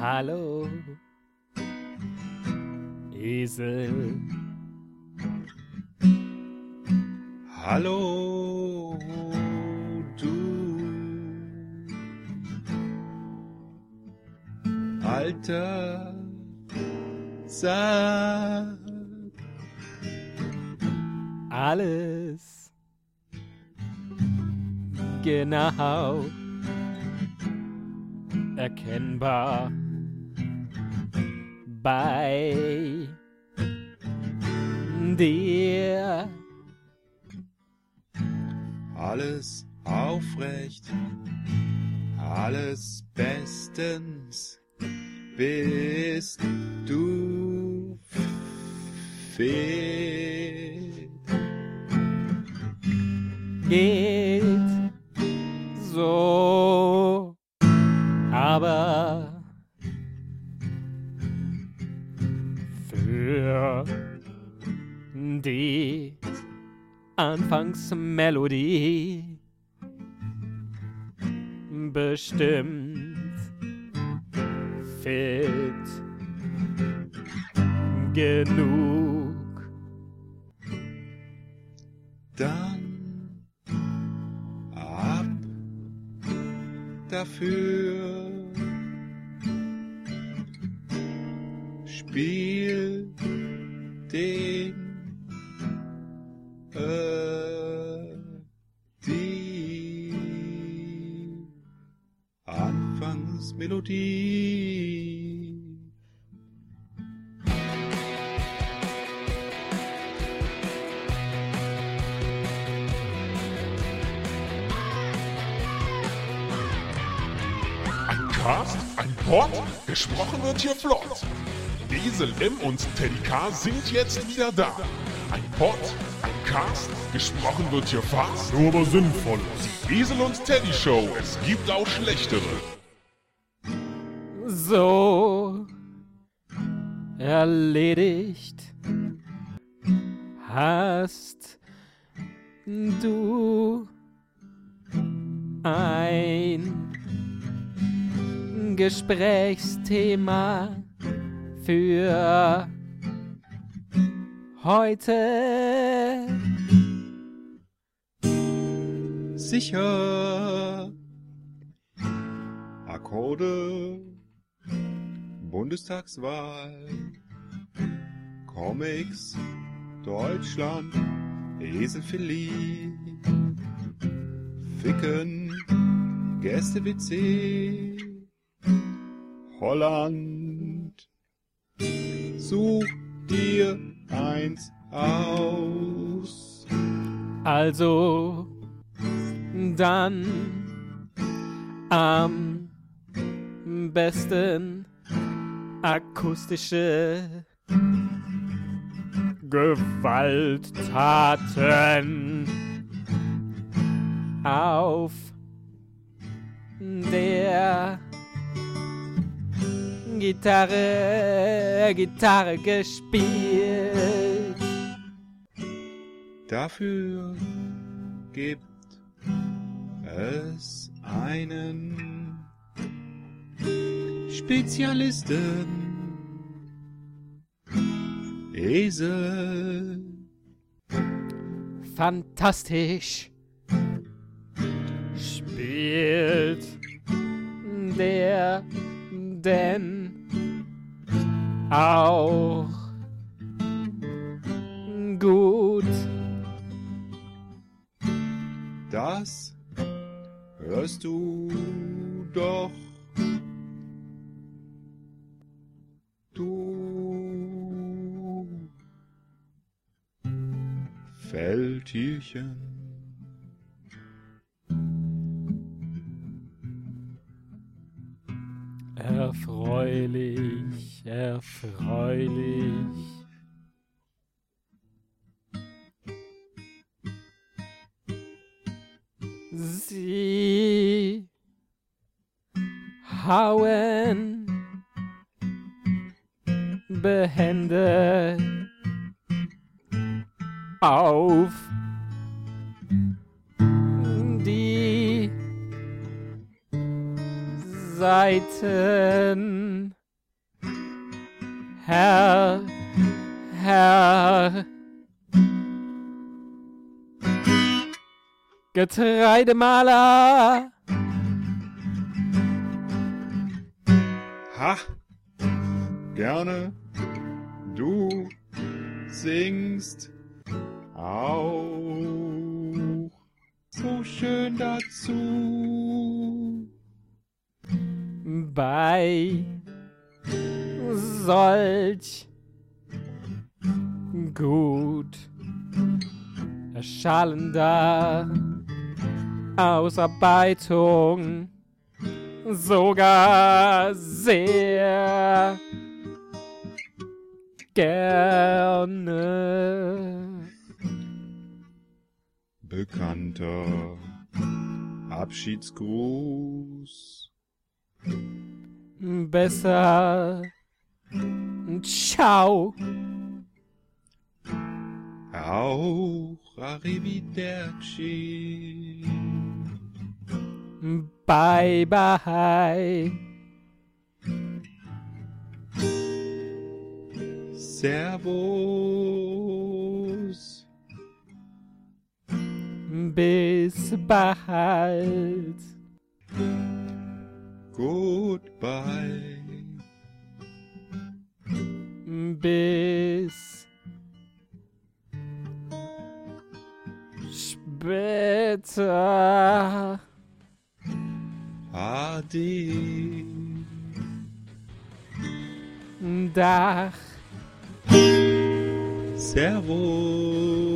Hallo, Esel. Hallo, du. Alter Sack. Alles. Genau. Erkennbar bei dir. Alles aufrecht, alles bestens, bist du fit. Geht die Anfangsmelodie bestimmt fit genug. Dann ab dafür. Spiel den Anfangsmelodie. Ein Cast, ein Pod, gesprochen wird hier flott. Esel M und Teddy K sind jetzt wieder da. Ein Pod, ein Cast, gesprochen wird hier fast, nur aber sinnvoll. Die Esel und Teddy Show, es gibt auch schlechtere. so erledigt hast du ein Gesprächsthema für heute. Sicher. Akkorde. Bundestagswahl. Comics. Deutschland. Eselfilet. Ficken. Gäste-WC. Holland. Such dir eins aus. Also dann am besten akustische Gewalttaten auf der Gitarre, Gitarre gespielt. Dafür gibt es einen Spezialisten. Esel. fantastisch spielt der denn auch gut Das hörst du doch. Du Feldtierchen. erfreulich erfreulich hauen behende auf die Seiten. Herr, Herr. Getreidemaler. Ha! Gerne. Du singst auch so schön dazu. bei solch gut erschallender Ausarbeitung sogar sehr gerne Bekannter Abschiedsgruß. besser ciao Auch Arrivederci. Bye bye Servus. bis bald Goodbye. bis später. adi, Dar. Servos.